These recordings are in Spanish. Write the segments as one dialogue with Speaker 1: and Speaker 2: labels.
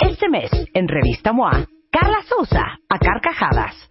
Speaker 1: Este mes, en Revista MOA, Carla Sousa, a carcajadas.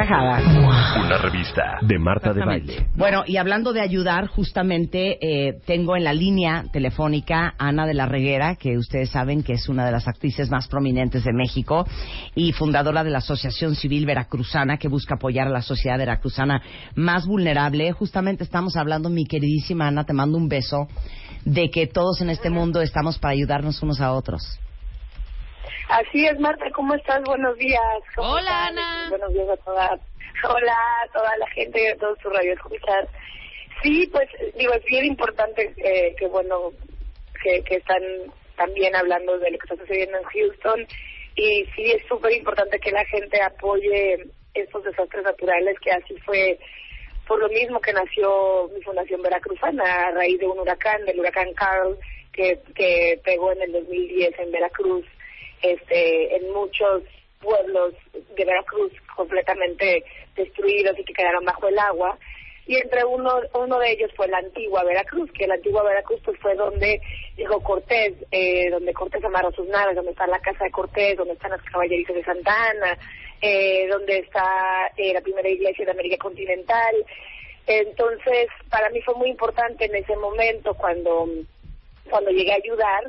Speaker 2: Una revista de Marta de Baile.
Speaker 1: Bueno, y hablando de ayudar, justamente eh, tengo en la línea telefónica a Ana de la Reguera, que ustedes saben que es una de las actrices más prominentes de México y fundadora de la Asociación Civil Veracruzana, que busca apoyar a la sociedad veracruzana más vulnerable. Justamente estamos hablando, mi queridísima Ana, te mando un beso, de que todos en este mundo estamos para ayudarnos unos a otros.
Speaker 3: Así es, Marta, ¿cómo estás? Buenos días. ¿Cómo
Speaker 4: Hola,
Speaker 3: están?
Speaker 4: Ana.
Speaker 3: Buenos días a todas. Hola a toda la gente, a todos sus radioescuchas. Sí, pues digo, es bien importante eh, que, bueno, que, que están también hablando de lo que está sucediendo en Houston. Y sí, es súper importante que la gente apoye estos desastres naturales, que así fue por lo mismo que nació mi Fundación Veracruzana, a raíz de un huracán, del huracán Carl, que, que pegó en el 2010 en Veracruz este, en muchos pueblos de Veracruz completamente destruidos y que quedaron bajo el agua. Y entre uno, uno de ellos fue la antigua Veracruz, que la antigua Veracruz pues fue donde llegó Cortés, eh, donde Cortés amarró sus naves, donde está la casa de Cortés, donde están las caballerizas de Santa Ana, eh, donde está eh, la primera iglesia de América continental. Entonces, para mí fue muy importante en ese momento cuando, cuando llegué a ayudar,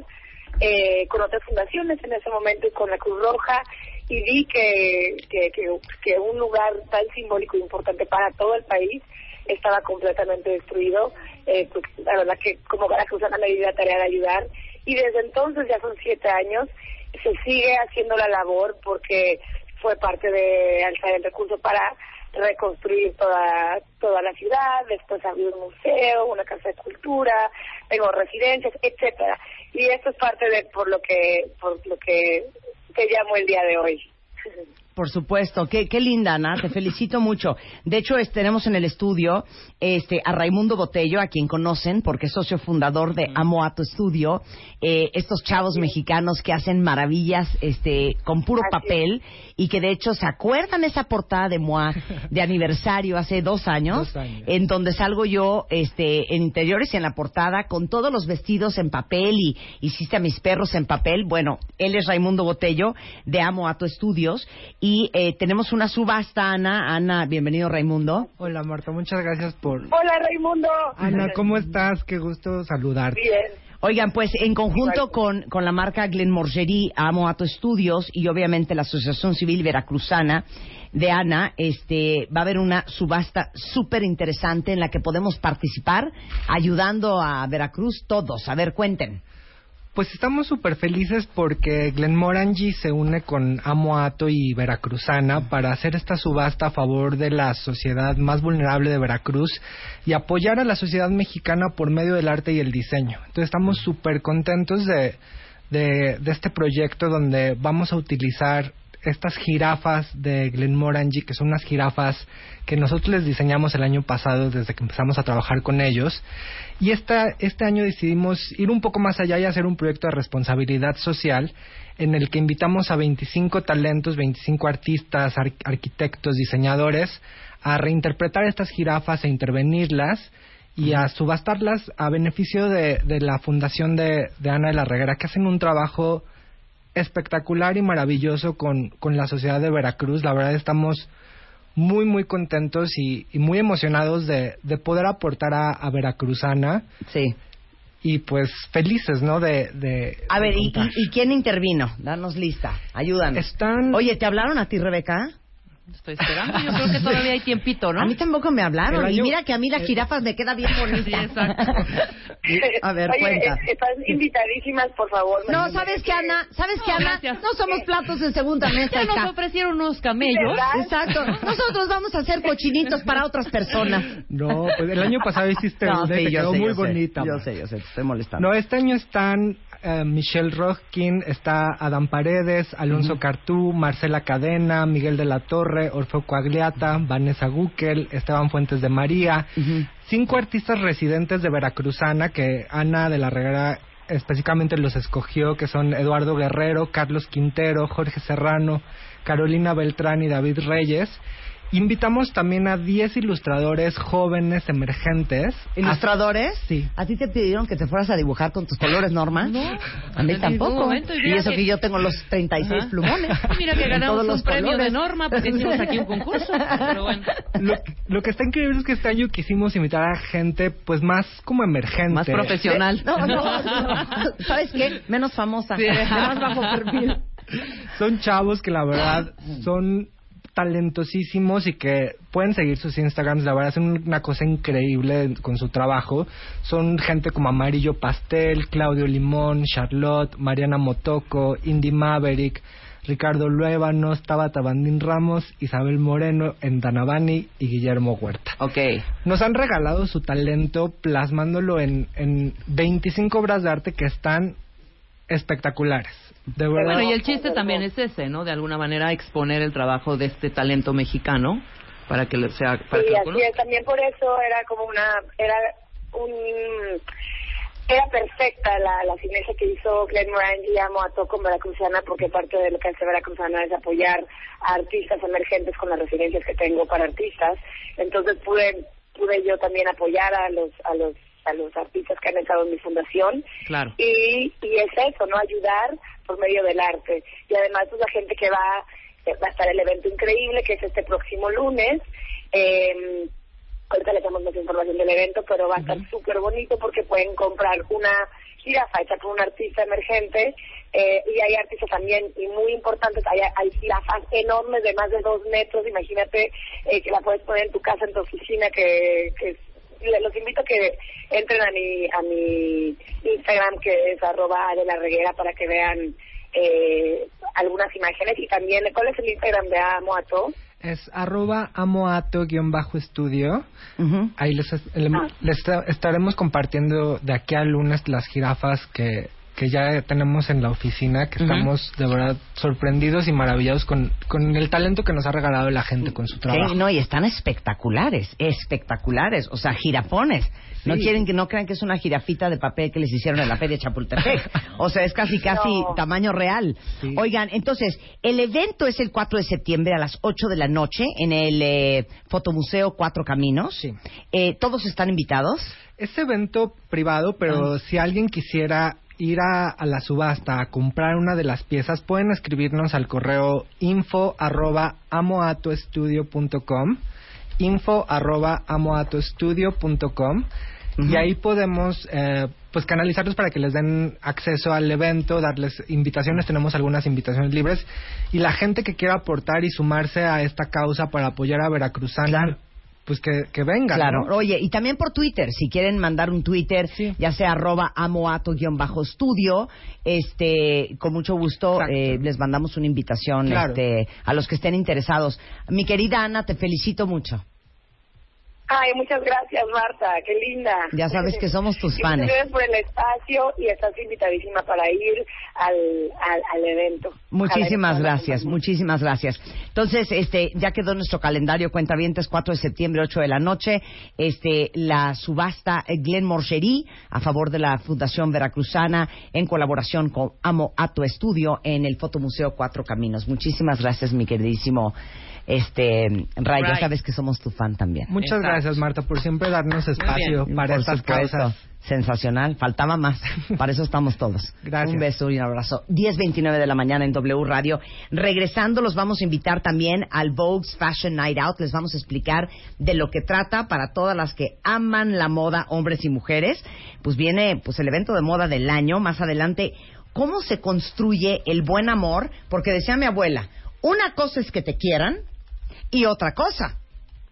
Speaker 3: eh, con otras fundaciones en ese momento y con la Cruz Roja y vi que, que, que, un lugar tan simbólico e importante para todo el país estaba completamente destruido. Eh, pues, la verdad que como Veracruzana me di la tarea de ayudar y desde entonces, ya son siete años, se sigue haciendo la labor porque fue parte de alzar el recurso para reconstruir toda toda la ciudad, después abrir un museo, una casa de cultura, tengo residencias, etcétera. Y esto es parte de por lo que por lo que te llamo el día de hoy.
Speaker 1: Por supuesto, qué, qué linda, Ana, te felicito mucho. De hecho, es- tenemos en el estudio este, a Raimundo Botello, a quien conocen, porque es socio fundador de Amo a tu Estudio, eh, estos chavos mexicanos que hacen maravillas este, con puro
Speaker 3: Así es.
Speaker 1: papel y que de hecho se acuerdan esa portada de Moa de aniversario hace dos años,
Speaker 5: Dos años.
Speaker 1: en donde salgo yo este, en interiores y en la portada con todos los vestidos en papel y hiciste a mis perros en papel. Bueno, él es Raimundo Botello de Amo a tu Estudios y eh, tenemos una subasta, Ana. Ana, bienvenido Raimundo.
Speaker 5: Hola Marta, muchas gracias por...
Speaker 3: Hola Raimundo.
Speaker 5: Ana, ¿cómo estás? Qué gusto saludarte.
Speaker 3: Bien.
Speaker 1: Oigan, pues en conjunto con, con la marca Glenmorangie, Amo a tu Estudios y obviamente la Asociación Civil Veracruzana de Ana, este, va a haber una subasta súper interesante en la que podemos participar ayudando a Veracruz todos. A ver, cuenten.
Speaker 5: Pues estamos súper felices porque Glenmorangie se une con Amoato y Veracruzana para hacer esta subasta a favor de la sociedad más vulnerable de Veracruz y apoyar a la sociedad mexicana por medio del arte y el diseño. Entonces estamos súper contentos de, de, de este proyecto donde vamos a utilizar estas jirafas de Glenmorangie, que son unas jirafas que nosotros les diseñamos el año pasado desde que empezamos a trabajar con ellos. Y esta, este año decidimos ir un poco más allá y hacer un proyecto de responsabilidad social en el que invitamos a 25 talentos, 25 artistas, ar- arquitectos, diseñadores a reinterpretar estas jirafas e intervenirlas y a subastarlas a beneficio de, de la fundación de, de Ana de la Reguera, que hacen un trabajo espectacular y maravilloso con, con la sociedad de Veracruz. La verdad estamos muy, muy contentos y, y muy emocionados de, de poder aportar a, a Veracruzana
Speaker 1: Sí.
Speaker 5: y pues felices, ¿no? De, de
Speaker 1: A ver, ¿y,
Speaker 5: contar.
Speaker 1: y, y quién intervino? Danos lista. Ayúdanos.
Speaker 5: Están...
Speaker 1: Oye, ¿te hablaron a ti, Rebeca?
Speaker 4: Estoy esperando. Yo creo que todavía hay tiempito, ¿no?
Speaker 1: A mí tampoco me hablaron. Y mira que a mí las jirafas me queda bien bonita.
Speaker 4: Sí, exacto.
Speaker 1: A ver,
Speaker 3: Oye,
Speaker 1: cuenta.
Speaker 3: están invitadísimas, por favor.
Speaker 1: No, ¿sabes qué,
Speaker 3: que-
Speaker 1: Ana? ¿Sabes
Speaker 4: No,
Speaker 1: qué, Ana?
Speaker 4: gracias.
Speaker 1: No somos platos de segunda mesa,
Speaker 4: Ya nos ofrecieron unos camellos.
Speaker 1: Exacto. Nosotros vamos a hacer cochinitos para otras personas.
Speaker 5: No, pues el año pasado hiciste
Speaker 1: No,
Speaker 5: una y
Speaker 1: sí,
Speaker 5: te
Speaker 1: yo
Speaker 5: quedó
Speaker 1: sé,
Speaker 5: muy
Speaker 1: yo sé.
Speaker 5: bonita.
Speaker 1: Yo
Speaker 5: ma.
Speaker 1: sé, yo sé, te estoy molestando.
Speaker 5: No, este año están eh, Michelle Roskin, está Adam Paredes, Alonso Cartú, Marcela Cadena, Miguel de la Torre, Orfeo Coagliata, Vanessa Guckel, Esteban Fuentes de María. Cinco artistas residentes de Veracruzana que Ana de la Reguera específicamente los escogió, que son Eduardo Guerrero, Carlos Quintero, Jorge Serrano, Carolina Beltrán y David Reyes. Invitamos también a 10 ilustradores jóvenes emergentes.
Speaker 1: ¿Ilustradores?
Speaker 5: Sí.
Speaker 1: ¿A ti te pidieron que te fueras a dibujar con tus colores, Norma?
Speaker 4: No.
Speaker 1: A mí tampoco.
Speaker 4: momento. Y
Speaker 1: eso
Speaker 4: que-
Speaker 1: que yo tengo los 36
Speaker 4: Ajá.
Speaker 1: plumones.
Speaker 4: Mira que ganamos
Speaker 1: todos
Speaker 4: un
Speaker 1: los
Speaker 4: premio
Speaker 1: colores.
Speaker 4: de Norma porque hicimos aquí un concurso. Pero bueno.
Speaker 5: Lo, lo que está increíble es que este año quisimos invitar a gente pues más como emergente.
Speaker 4: Más profesional.
Speaker 1: No, no, no. ¿Sabes qué? Menos famosa.
Speaker 4: Sí.
Speaker 1: De más bajo perfil.
Speaker 5: Son chavos que la verdad son talentosísimos y que pueden seguir sus Instagrams, la verdad hacen una cosa increíble con su trabajo. Son gente como Amarillo Pastel, Claudio Limón, Charlotte, Mariana Motoco, Indy Maverick, Ricardo Luébanos, Tabata Bandín Ramos, Isabel Moreno, Entanabani y Guillermo Huerta.
Speaker 1: Ok.
Speaker 5: Nos han regalado su talento plasmándolo en, en 25 obras de arte que están espectaculares. De verdad.
Speaker 4: Bueno, y el chiste también es ese, ¿no? De alguna manera exponer el trabajo de este talento mexicano para que le sea para que
Speaker 3: Sí,
Speaker 4: lo
Speaker 3: así
Speaker 4: conozcan.
Speaker 3: es. También por eso era como una, era un, era perfecta la, la sinergia que hizo Glenn Morangi y Amoato con Veracruzana, porque parte de lo que hace Veracruzana es apoyar a artistas emergentes con las residencias que tengo para artistas. Entonces pude, pude yo también apoyar a los, a los, a los artistas que han estado en mi fundación
Speaker 4: Claro.
Speaker 3: y, y es eso, ¿no? Ayudar por medio del arte. Y además, pues la gente que va, va a estar el evento increíble, que es este próximo lunes. Eh, ahorita les damos más información del evento, pero va a estar súper bonito porque pueden comprar una jirafa hecha por un artista emergente eh, y hay artistas también y muy importantes, hay, hay jirafas enormes de más de dos metros, imagínate eh, que la puedes poner en tu casa, en tu oficina, que, que le- los invito a que entren a mi a mi Instagram que es arroba de la reguera para que vean eh, algunas imágenes y también cuál es el Instagram de Amoato
Speaker 5: Es arroba amoato-estudio.
Speaker 1: Ujú.
Speaker 5: Ahí les,
Speaker 3: Ah.
Speaker 5: les esta- estaremos compartiendo de aquí al lunes las jirafas que, que ya tenemos en la oficina, que estamos de verdad sorprendidos y maravillados con, con el talento que nos ha regalado la gente con su trabajo.
Speaker 1: Sí, no, y están espectaculares, espectaculares, o sea, jirafones. No
Speaker 5: Sí.
Speaker 1: quieren que no crean que es una jirafita de papel que les hicieron en la feria de Chapultepec. O sea, es casi casi
Speaker 3: No.
Speaker 1: tamaño real.
Speaker 5: Sí.
Speaker 1: Oigan, entonces, el evento es el 4 de septiembre a las 8 de la noche en el eh, Fotomuseo Cuatro Caminos.
Speaker 5: Sí.
Speaker 1: Eh, ¿Todos están invitados?
Speaker 5: Es evento privado, pero
Speaker 1: Ah.
Speaker 5: si alguien quisiera ir a, a la subasta a comprar una de las piezas, pueden escribirnos al correo info arroba amoatoestudio.com info arroba amoatoestudio.com y ahí podemos eh, pues canalizarlos para que les den acceso al evento, darles invitaciones, tenemos algunas invitaciones libres y la gente que quiera aportar y sumarse a esta causa para apoyar a Veracruzana,
Speaker 1: Claro.
Speaker 5: Pues que, que vengan.
Speaker 1: Claro.
Speaker 5: ¿no?
Speaker 1: Oye, y también por Twitter, si quieren mandar un Twitter,
Speaker 5: Sí.
Speaker 1: ya sea arroba amoato-estudio, este, con mucho gusto eh, les mandamos una invitación
Speaker 5: Claro.
Speaker 1: este, a los que estén interesados. Mi querida Ana, te felicito mucho.
Speaker 3: Ay, muchas gracias, Marta. Qué linda.
Speaker 1: Ya sabes que somos tus fans.
Speaker 3: Gracias por el espacio y estás invitadísima para ir al, al, al evento.
Speaker 1: Muchísimas gracias, muchísimas gracias. Entonces, este, ya quedó nuestro calendario Cuentavientes 4 de septiembre, 8 de la noche, este, la subasta eh, Glen Morchery a favor de la Fundación Veracruzana en colaboración con Amo a tu Estudio en el Fotomuseo Cuatro Caminos. Muchísimas gracias, mi queridísimo este Ray, ya sabes que somos tu fan también.
Speaker 5: Muchas
Speaker 4: Exacto.
Speaker 5: gracias, Marta, por siempre darnos espacio para
Speaker 1: Por
Speaker 5: estas
Speaker 1: supuesto.
Speaker 5: causas.
Speaker 1: Sensacional, faltaba más. Para eso estamos todos.
Speaker 5: Gracias.
Speaker 1: Un beso y un abrazo. 10.29 de la mañana en W Radio. Regresando, los vamos a invitar también al Vogue's Fashion Night Out. Les vamos a explicar de lo que trata para todas las que aman la moda, hombres y mujeres. Pues viene pues el evento de moda del año. Más adelante, cómo se construye el buen amor. Porque decía mi abuela, una cosa es que te quieran y otra cosa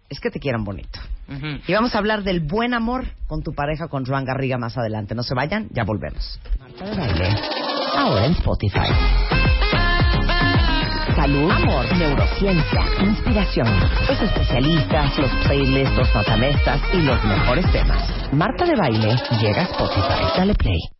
Speaker 1: es que te quieran bonito. Y vamos a hablar del buen amor con tu pareja, con Joan Garriga más adelante. No se vayan, ya volvemos. Marta de baile, ahora en Spotify. Salud, amor, neurociencia, inspiración, los especialistas, los playlists, los matamestas y los mejores temas. Marta de baile llega a Spotify. Dale play.